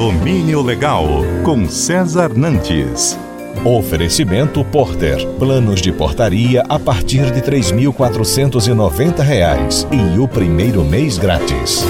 Condomínio Legal, com César Nantes. Oferecimento Porter. Planos de portaria a partir de R$ 3.490 e o primeiro mês grátis.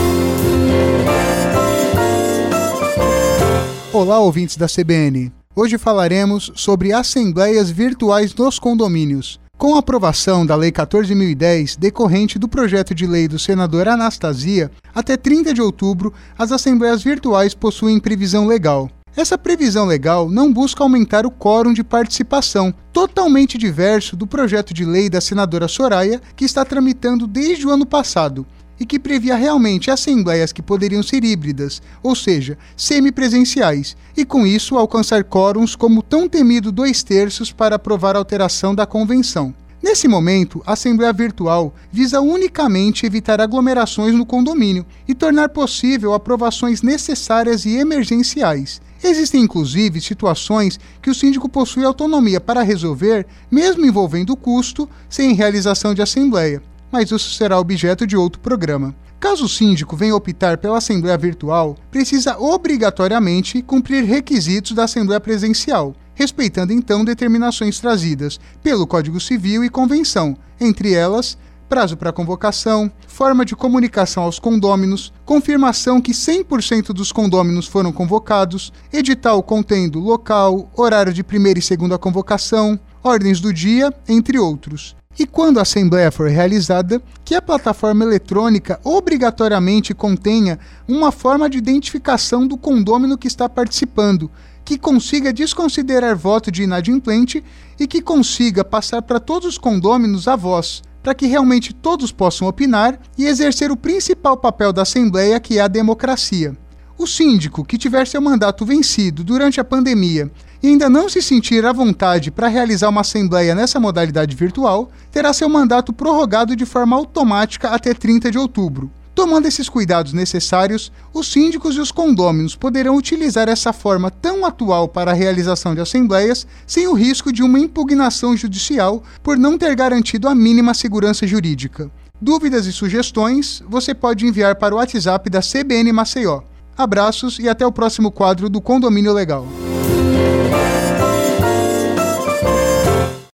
Olá, ouvintes da CBN. Hoje falaremos sobre assembleias virtuais nos condomínios. Com a aprovação da Lei 14.010, decorrente do projeto de lei do senador Anastasia, até 30 de outubro, as assembleias virtuais possuem previsão legal. Essa previsão legal não busca aumentar o quórum de participação, totalmente diverso do projeto de lei da senadora Soraya, que está tramitando desde o ano passado e que previa realmente assembleias que poderiam ser híbridas, ou seja, semipresenciais, e com isso alcançar quórums como tão temido dois terços para aprovar a alteração da convenção. Nesse momento, a Assembleia Virtual visa unicamente evitar aglomerações no condomínio e tornar possível aprovações necessárias e emergenciais. Existem inclusive situações que o síndico possui autonomia para resolver, mesmo envolvendo custo, sem realização de assembleia mas isso será objeto de outro programa. Caso o síndico venha optar pela Assembleia Virtual, precisa obrigatoriamente cumprir requisitos da Assembleia Presencial, respeitando então determinações trazidas pelo Código Civil e Convenção, entre elas prazo para convocação, forma de comunicação aos condôminos, confirmação que 100% dos condôminos foram convocados, edital contendo local, horário de primeira e segunda convocação, ordens do dia, entre outros. E quando a assembleia for realizada, que a plataforma eletrônica obrigatoriamente contenha uma forma de identificação do condômino que está participando, que consiga desconsiderar voto de inadimplente e que consiga passar para todos os condôminos a voz, para que realmente todos possam opinar e exercer o principal papel da Assembleia, que é a democracia. O síndico que tiver seu mandato vencido durante a pandemia e ainda não se sentir à vontade para realizar uma assembleia nessa modalidade virtual, terá seu mandato prorrogado de forma automática até 30 de outubro. Tomando esses cuidados necessários, os síndicos e os condôminos poderão utilizar essa forma tão atual para a realização de assembleias sem o risco de uma impugnação judicial por não ter garantido a mínima segurança jurídica. Dúvidas e sugestões você pode enviar para o WhatsApp da CBN Maceió Abraços e até o próximo quadro do Condomínio Legal.